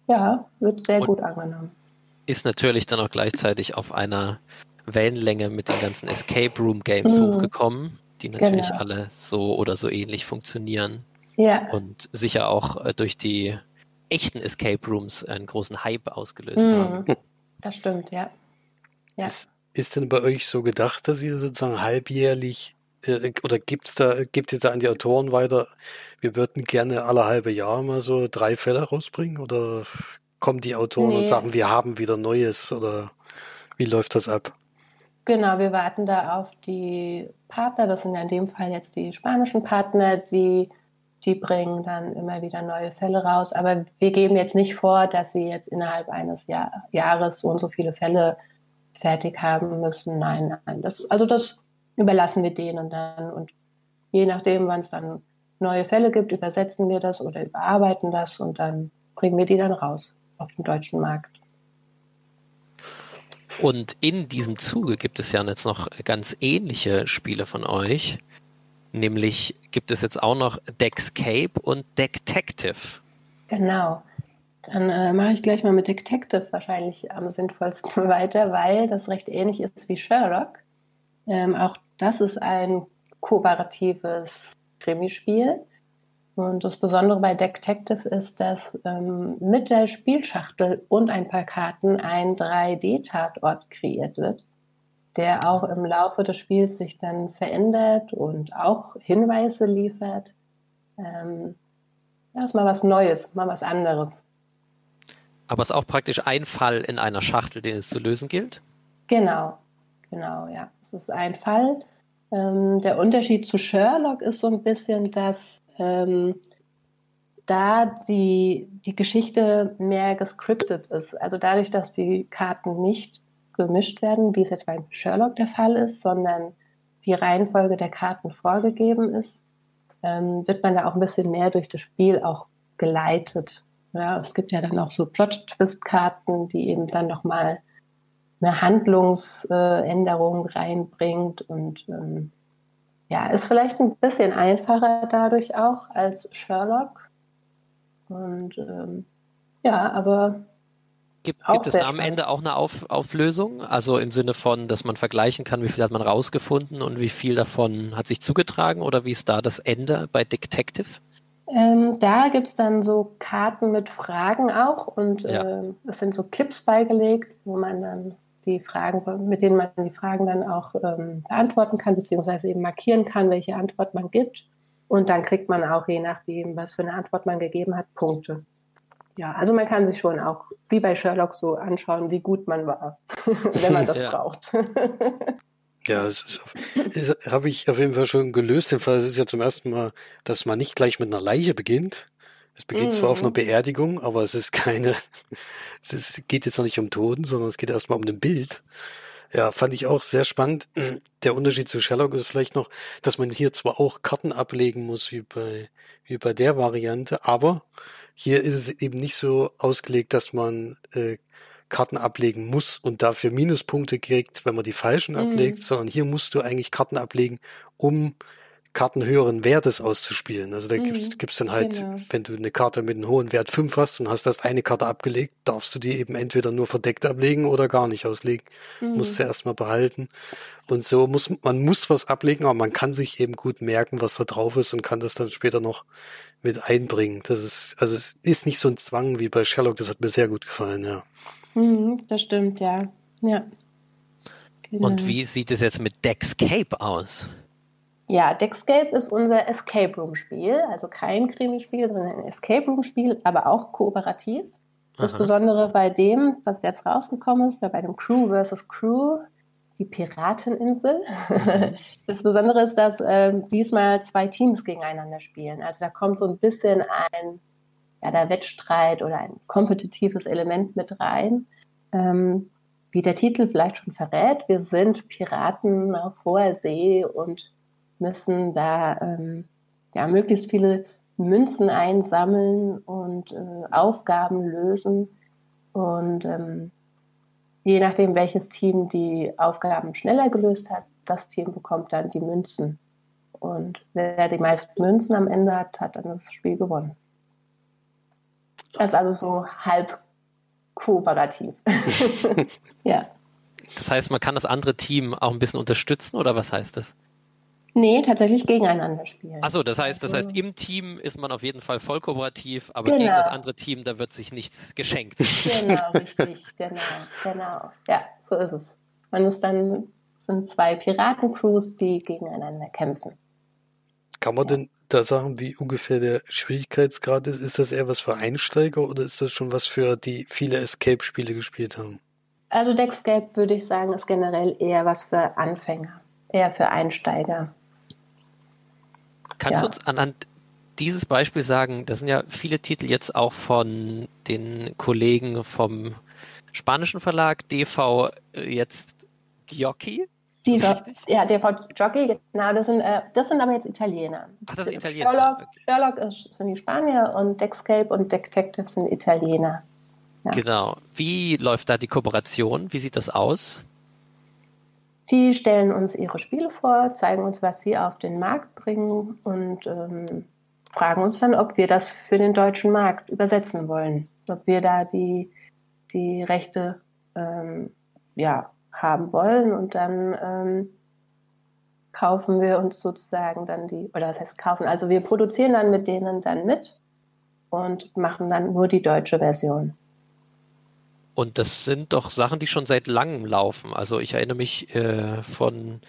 ja, wird sehr und gut angenommen. Ist natürlich dann auch gleichzeitig auf einer Wellenlänge mit den ganzen Escape Room Games mhm. hochgekommen, die natürlich genau. alle so oder so ähnlich funktionieren. Ja. Und sicher auch äh, durch die echten Escape Rooms einen großen Hype ausgelöst mhm. haben. Das stimmt, ja. Ja. Ist, ist denn bei euch so gedacht, dass ihr sozusagen halbjährlich äh, oder gibt's da, gibt ihr da an die Autoren weiter, wir würden gerne alle halbe Jahr mal so drei Fälle rausbringen oder kommen die Autoren nee. und sagen, wir haben wieder Neues oder wie läuft das ab? Genau, wir warten da auf die Partner, das sind ja in dem Fall jetzt die spanischen Partner, die, die bringen dann immer wieder neue Fälle raus. Aber wir geben jetzt nicht vor, dass sie jetzt innerhalb eines Jahr, Jahres so und so viele Fälle fertig haben müssen. Nein, nein. Das, also das überlassen wir denen dann. Und je nachdem, wann es dann neue Fälle gibt, übersetzen wir das oder überarbeiten das und dann bringen wir die dann raus auf den deutschen Markt. Und in diesem Zuge gibt es ja jetzt noch ganz ähnliche Spiele von euch. Nämlich gibt es jetzt auch noch Deckscape und Detective. Genau. Dann äh, mache ich gleich mal mit Detective wahrscheinlich am sinnvollsten weiter, weil das recht ähnlich ist wie Sherlock. Ähm, auch das ist ein kooperatives Krimispiel. Und das Besondere bei Detective ist, dass ähm, mit der Spielschachtel und ein paar Karten ein 3D-Tatort kreiert wird, der auch im Laufe des Spiels sich dann verändert und auch Hinweise liefert. Ähm, ja, ist mal was Neues, mal was anderes. Aber es ist auch praktisch ein Fall in einer Schachtel, den es zu lösen gilt? Genau, genau, ja. Es ist ein Fall. Ähm, der Unterschied zu Sherlock ist so ein bisschen, dass ähm, da die, die Geschichte mehr gescriptet ist. Also dadurch, dass die Karten nicht gemischt werden, wie es jetzt beim Sherlock der Fall ist, sondern die Reihenfolge der Karten vorgegeben ist, ähm, wird man da auch ein bisschen mehr durch das Spiel auch geleitet. Ja, es gibt ja dann auch so Plot-Twist-Karten, die eben dann nochmal eine Handlungsänderung reinbringt und ähm, ja, ist vielleicht ein bisschen einfacher dadurch auch als Sherlock. Und ähm, ja, aber. Gibt, gibt es da am Ende auch eine Auf, Auflösung? Also im Sinne von, dass man vergleichen kann, wie viel hat man rausgefunden und wie viel davon hat sich zugetragen? Oder wie ist da das Ende bei Detective? Ähm, da gibt es dann so Karten mit Fragen auch und ja. äh, es sind so Clips beigelegt, wo man dann die Fragen, mit denen man die Fragen dann auch ähm, beantworten kann, beziehungsweise eben markieren kann, welche Antwort man gibt. Und dann kriegt man auch, je nachdem, was für eine Antwort man gegeben hat, Punkte. Ja, also man kann sich schon auch wie bei Sherlock so anschauen, wie gut man war, wenn man das ja. braucht. Ja, das, das habe ich auf jeden Fall schon gelöst. Den Fall ist ja zum ersten Mal, dass man nicht gleich mit einer Leiche beginnt. Es beginnt mhm. zwar auf einer mhm. Beerdigung, aber es ist keine, es ist, geht jetzt noch nicht um Toten, sondern es geht erstmal um ein Bild. Ja, fand ich auch sehr spannend. Der Unterschied zu Sherlock ist vielleicht noch, dass man hier zwar auch Karten ablegen muss wie bei, wie bei der Variante, aber hier ist es eben nicht so ausgelegt, dass man äh, Karten ablegen muss und dafür Minuspunkte kriegt, wenn man die falschen mhm. ablegt, sondern hier musst du eigentlich Karten ablegen, um Karten höheren Wertes auszuspielen. Also da mhm, gibt es dann halt, genau. wenn du eine Karte mit einem hohen Wert 5 hast und hast erst eine Karte abgelegt, darfst du die eben entweder nur verdeckt ablegen oder gar nicht auslegen. Mhm. Musst du erstmal behalten. Und so muss man muss was ablegen, aber man kann sich eben gut merken, was da drauf ist und kann das dann später noch mit einbringen. Das ist, also es ist nicht so ein Zwang wie bei Sherlock, das hat mir sehr gut gefallen, ja. Mhm, das stimmt, ja. Ja. Genau. Und wie sieht es jetzt mit Dexcape aus? Ja, Dexcape ist unser Escape Room Spiel, also kein Krimi-Spiel, sondern ein Escape Room Spiel, aber auch kooperativ. Das. Besondere bei dem, was jetzt rausgekommen ist, bei dem Crew versus Crew, die Pirateninsel. Mhm. Das Besondere ist, dass äh, diesmal zwei Teams gegeneinander spielen. Also da kommt so ein bisschen ein ja, der Wettstreit oder ein kompetitives Element mit rein. Ähm, wie der Titel vielleicht schon verrät, wir sind Piraten auf hoher See und müssen da ähm, ja, möglichst viele Münzen einsammeln und äh, Aufgaben lösen. Und ähm, je nachdem, welches Team die Aufgaben schneller gelöst hat, das Team bekommt dann die Münzen. Und wer die meisten Münzen am Ende hat, hat dann das Spiel gewonnen. Das ist also so halb kooperativ. ja. Das heißt, man kann das andere Team auch ein bisschen unterstützen oder was heißt das? Nee, tatsächlich gegeneinander spielen. Achso, das heißt, das heißt, also im Team ist man auf jeden Fall voll kooperativ, aber genau. gegen das andere Team, da wird sich nichts geschenkt. Genau, richtig, genau, genau. Ja, so ist es. Man ist dann, sind zwei Piratencrews, die gegeneinander kämpfen. Kann man ja. denn da sagen, wie ungefähr der Schwierigkeitsgrad ist? Ist das eher was für Einsteiger oder ist das schon was für die viele Escape-Spiele gespielt haben? Also Deckscape würde ich sagen, ist generell eher was für Anfänger, eher für Einsteiger. Kannst ja. du uns anhand dieses Beispiel sagen, das sind ja viele Titel jetzt auch von den Kollegen vom spanischen Verlag DV äh, jetzt Giocchi. Dieser, ja, DV Jockey, genau, das sind, äh, das sind aber jetzt Italiener. Ach, das sind Italiener. Sherlock, okay. Sherlock ist, sind die Spanier und Dexcape und Detective sind Italiener. Ja. Genau. Wie läuft da die Kooperation? Wie sieht das aus? Die stellen uns ihre Spiele vor, zeigen uns, was sie auf den Markt bringen und ähm, fragen uns dann, ob wir das für den deutschen Markt übersetzen wollen, ob wir da die, die Rechte ähm, ja, haben wollen und dann ähm, kaufen wir uns sozusagen dann die, oder das heißt kaufen, also wir produzieren dann mit denen dann mit und machen dann nur die deutsche Version. Und das sind doch Sachen, die schon seit langem laufen. Also ich erinnere mich äh, von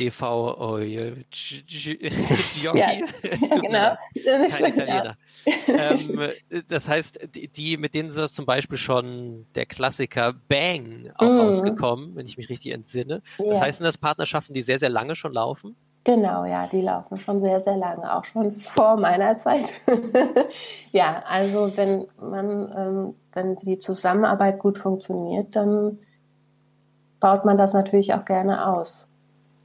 DV oh, Giocchi. ja, genau. Kein Italiener. ähm, das heißt, die, die, mit denen ist das zum Beispiel schon der Klassiker Bang auch mm. rausgekommen, wenn ich mich richtig entsinne. Das ja. heißt, sind das Partnerschaften, die sehr, sehr lange schon laufen? Genau, ja, die laufen schon sehr, sehr lange, auch schon vor meiner Zeit. ja, also wenn man, ähm, wenn die Zusammenarbeit gut funktioniert, dann baut man das natürlich auch gerne aus.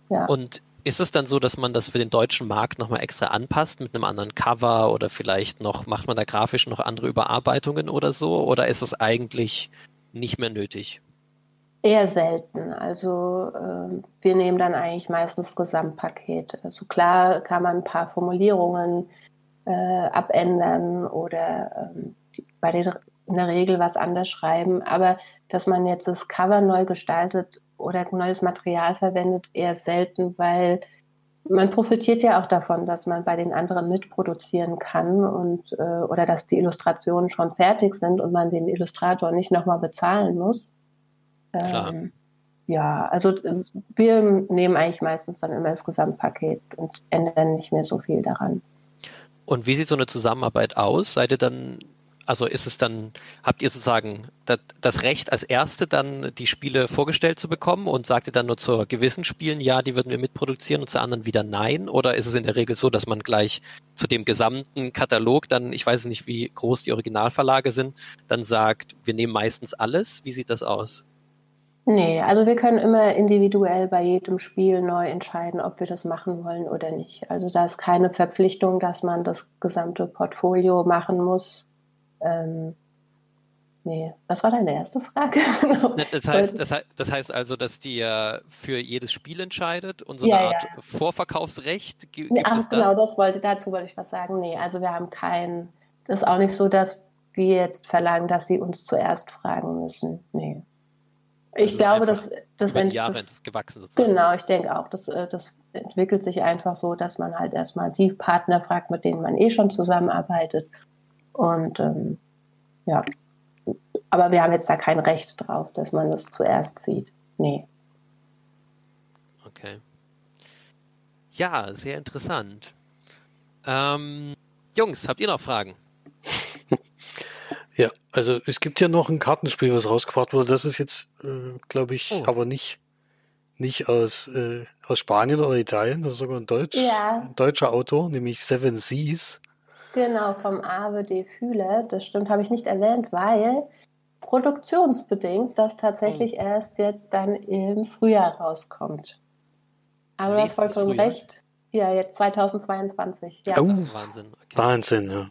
Ja. Und ist es dann so, dass man das für den deutschen Markt nochmal extra anpasst mit einem anderen Cover oder vielleicht noch, macht man da grafisch noch andere Überarbeitungen oder so? Oder ist es eigentlich nicht mehr nötig? Eher selten. Also äh, wir nehmen dann eigentlich meistens das Gesamtpaket. Also klar kann man ein paar Formulierungen äh, abändern oder ähm, bei den, in der Regel was anders schreiben, aber dass man jetzt das Cover neu gestaltet oder neues Material verwendet, eher selten, weil man profitiert ja auch davon, dass man bei den anderen mitproduzieren kann und äh, oder dass die Illustrationen schon fertig sind und man den Illustrator nicht nochmal bezahlen muss. Ähm, ja, also wir nehmen eigentlich meistens dann immer das Gesamtpaket und ändern nicht mehr so viel daran. Und wie sieht so eine Zusammenarbeit aus? Seid ihr dann, also ist es dann, habt ihr sozusagen das, das, Recht als Erste dann die Spiele vorgestellt zu bekommen und sagt ihr dann nur zu gewissen Spielen, ja, die würden wir mitproduzieren und zu anderen wieder nein? Oder ist es in der Regel so, dass man gleich zu dem gesamten Katalog dann, ich weiß nicht, wie groß die Originalverlage sind, dann sagt, wir nehmen meistens alles? Wie sieht das aus? Nee, also wir können immer individuell bei jedem Spiel neu entscheiden, ob wir das machen wollen oder nicht. Also da ist keine Verpflichtung, dass man das gesamte Portfolio machen muss. Ähm, nee. Was war deine erste Frage? das, heißt, das, heißt, das heißt also, dass die ja für jedes Spiel entscheidet und so eine ja, Art ja. Vorverkaufsrecht gibt nee, ach, es das? Genau, das wollte, dazu wollte ich was sagen. Nee, also wir haben kein, das ist auch nicht so, dass wir jetzt verlangen, dass sie uns zuerst fragen müssen. Nee. Ich glaube, dass das über die Jahre das, gewachsen sozusagen. Genau, ich denke auch, das, äh, das entwickelt sich einfach so, dass man halt erstmal die Partner fragt, mit denen man eh schon zusammenarbeitet. Und ähm, ja, aber wir haben jetzt da kein Recht drauf, dass man das zuerst sieht. Nee. Okay. Ja, sehr interessant. Ähm, Jungs, habt ihr noch Fragen? ja, also es gibt ja noch ein Kartenspiel, was rausgebracht wurde. Das ist jetzt, äh, glaube ich, oh. aber nicht, nicht aus, äh, aus Spanien oder Italien. Das ist sogar ein, Deutsch, ja. ein deutscher Autor, nämlich Seven Seas. Genau, vom de Fühle. Das stimmt, habe ich nicht erwähnt, weil produktionsbedingt das tatsächlich hm. erst jetzt dann im Frühjahr rauskommt. Aber du hast vollkommen recht. Ja, jetzt 2022. Ja. Oh, Wahnsinn. Okay. Wahnsinn, ja.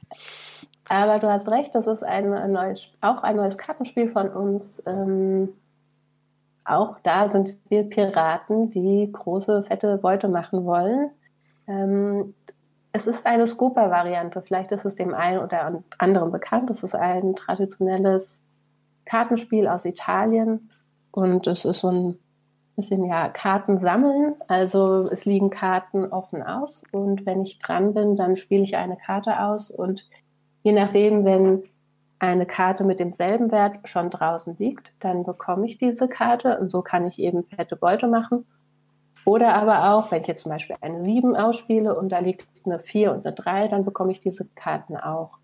Aber du hast recht, das ist ein neues, auch ein neues Kartenspiel von uns. Ähm, auch da sind wir Piraten, die große, fette Beute machen wollen. Ähm, es ist eine Scopa-Variante. Vielleicht ist es dem einen oder anderen bekannt. Es ist ein traditionelles Kartenspiel aus Italien und es ist so ein bisschen ja Karten sammeln. Also es liegen Karten offen aus und wenn ich dran bin, dann spiele ich eine Karte aus und je nachdem, wenn eine Karte mit demselben Wert schon draußen liegt, dann bekomme ich diese Karte und so kann ich eben fette Beute machen. Oder aber auch, wenn ich jetzt zum Beispiel eine 7 ausspiele und da liegt eine 4 und eine 3, dann bekomme ich diese Karten auch.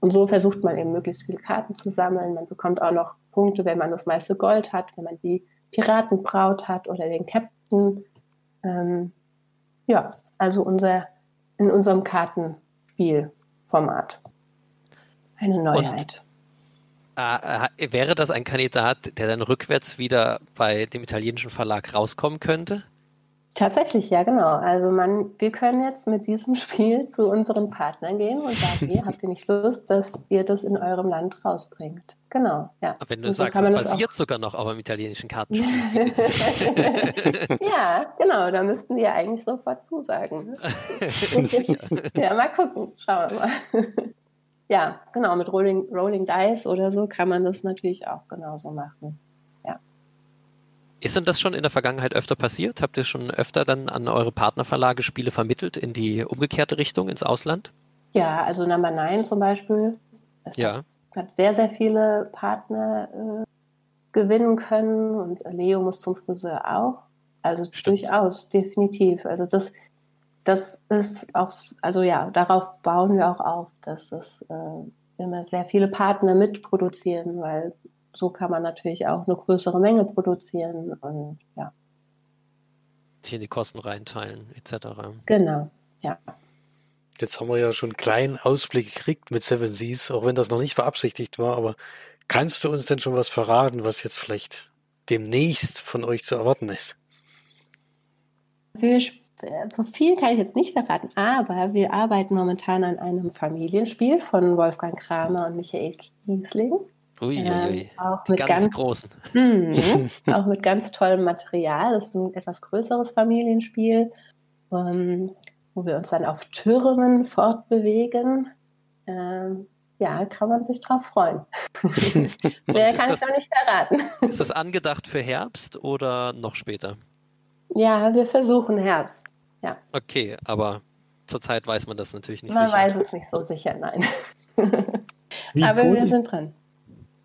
Und so versucht man eben möglichst viele Karten zu sammeln. Man bekommt auch noch Punkte, wenn man das meiste Gold hat, wenn man die Piratenbraut hat oder den Captain. Ähm, ja, also unser, in unserem Kartenspielformat. Eine Neuheit. Und, äh, äh, wäre das ein Kandidat, der dann rückwärts wieder bei dem italienischen Verlag rauskommen könnte? Tatsächlich, ja, genau. Also man, wir können jetzt mit diesem Spiel zu unseren Partnern gehen und sagen, ihr habt ihr nicht Lust, dass ihr das in eurem Land rausbringt. Genau, ja. Aber wenn du so sagst, es basiert sogar noch auf einem italienischen Kartenspiel. ja, genau, da müssten die ja eigentlich sofort zusagen. ja, mal gucken, schauen wir mal. Ja, genau, mit Rolling, Rolling Dice oder so kann man das natürlich auch genauso machen. Ist denn das schon in der Vergangenheit öfter passiert? Habt ihr schon öfter dann an eure Partnerverlage Spiele vermittelt in die umgekehrte Richtung, ins Ausland? Ja, also Number 9 zum Beispiel. Es ja. hat sehr, sehr viele Partner äh, gewinnen können und Leo muss zum Friseur auch. Also Stimmt. durchaus, definitiv. Also das, das ist auch, also ja, darauf bauen wir auch auf, dass es äh, immer sehr viele Partner mitproduzieren, weil so kann man natürlich auch eine größere Menge produzieren und ja. Hier die Kosten reinteilen, etc. Genau, ja. Jetzt haben wir ja schon einen kleinen Ausblick gekriegt mit Seven Seas, auch wenn das noch nicht beabsichtigt war, aber kannst du uns denn schon was verraten, was jetzt vielleicht demnächst von euch zu erwarten ist? Wir, so viel kann ich jetzt nicht verraten, aber wir arbeiten momentan an einem Familienspiel von Wolfgang Kramer und Michael Kiesling. Uiuiui, ähm, auch mit ganz, ganz großen. Mh, auch mit ganz tollem Material. Das ist ein etwas größeres Familienspiel, ähm, wo wir uns dann auf Türmen fortbewegen. Ähm, ja, kann man sich drauf freuen. Mehr kann das, ich noch nicht verraten. Ist das angedacht für Herbst oder noch später? Ja, wir versuchen Herbst. Ja. Okay, aber zurzeit weiß man das natürlich nicht man sicher. Man weiß es nicht so sicher, nein. aber wir sind dran.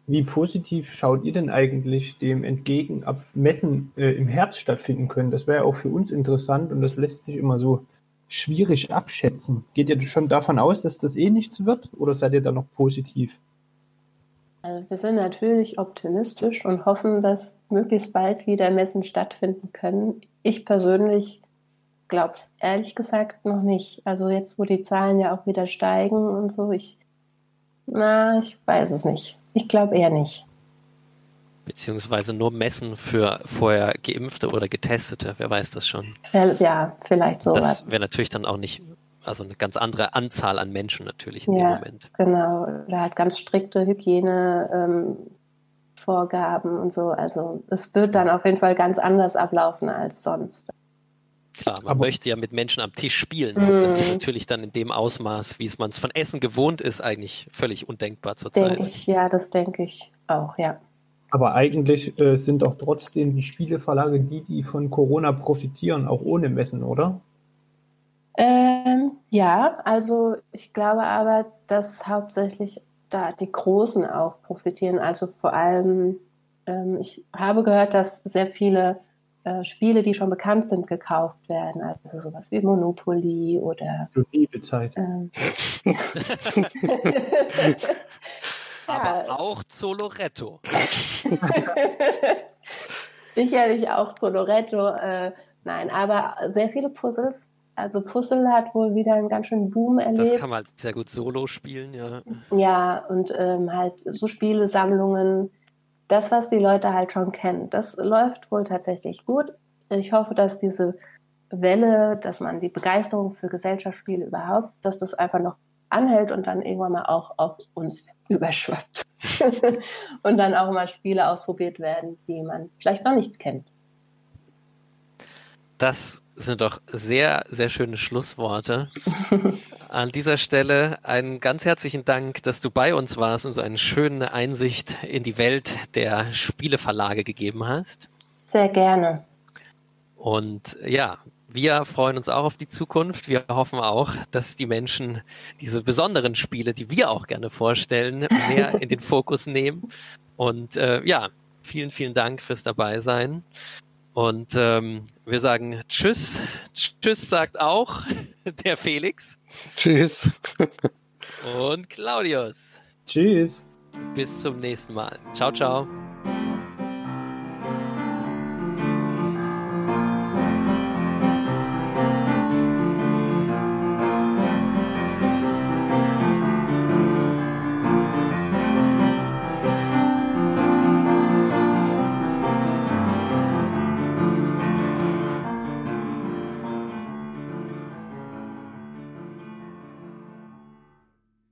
Wie positiv schaut ihr denn eigentlich dem entgegen, ab Messen äh, im Herbst stattfinden können? Das wäre ja auch für uns interessant und das lässt sich immer so schwierig abschätzen. Geht ihr schon davon aus, dass das eh nichts wird oder seid ihr da noch positiv? Also wir sind natürlich optimistisch und hoffen, dass möglichst bald wieder Messen stattfinden können. Ich persönlich glaube es ehrlich gesagt noch nicht. Also jetzt, wo die Zahlen ja auch wieder steigen und so, ich, na, ich weiß es nicht. Ich glaube eher nicht. Beziehungsweise nur messen für vorher Geimpfte oder Getestete, wer weiß das schon. Ja, vielleicht sowas. Das wäre natürlich dann auch nicht also eine ganz andere Anzahl an Menschen natürlich in ja, dem Moment. Genau, da hat ganz strikte Hygienevorgaben ähm, und so. Also es wird dann auf jeden Fall ganz anders ablaufen als sonst. Klar, man Aber möchte ja mit Menschen am Tisch spielen. Mm. Das ist natürlich dann in dem Ausmaß, wie es man es von Essen gewohnt ist, eigentlich völlig undenkbar zurzeit. Denke ich, ja, das denke ich auch, ja. Aber eigentlich äh, sind doch trotzdem die Spieleverlage die, die von Corona profitieren, auch ohne Messen, oder? Ähm, ja, also ich glaube aber, dass hauptsächlich da die Großen auch profitieren. Also vor allem, ähm, ich habe gehört, dass sehr viele äh, Spiele, die schon bekannt sind, gekauft werden. Also sowas wie Monopoly oder. Du liebe Zeit. Ähm, Aber ja. auch Zoloretto. Sicherlich auch Zoloretto. Äh, nein, aber sehr viele Puzzles. Also Puzzle hat wohl wieder einen ganz schönen Boom erlebt. Das kann man halt sehr gut solo spielen, ja. Ja, und ähm, halt so Spielesammlungen das, was die Leute halt schon kennen, das läuft wohl tatsächlich gut. Ich hoffe, dass diese Welle, dass man die Begeisterung für Gesellschaftsspiele überhaupt, dass das einfach noch anhält und dann irgendwann mal auch auf uns überschwappt. und dann auch mal Spiele ausprobiert werden, die man vielleicht noch nicht kennt. Das sind doch sehr, sehr schöne Schlussworte. An dieser Stelle einen ganz herzlichen Dank, dass du bei uns warst und so eine schöne Einsicht in die Welt der Spieleverlage gegeben hast. Sehr gerne. Und ja, wir freuen uns auch auf die Zukunft. Wir hoffen auch, dass die Menschen diese besonderen Spiele, die wir auch gerne vorstellen, mehr in den Fokus nehmen. Und äh, ja, vielen, vielen Dank fürs Dabeisein. Und ähm, wir sagen Tschüss. Tschüss sagt auch der Felix. Tschüss. Und Claudius. Tschüss. Bis zum nächsten Mal. Ciao, ciao.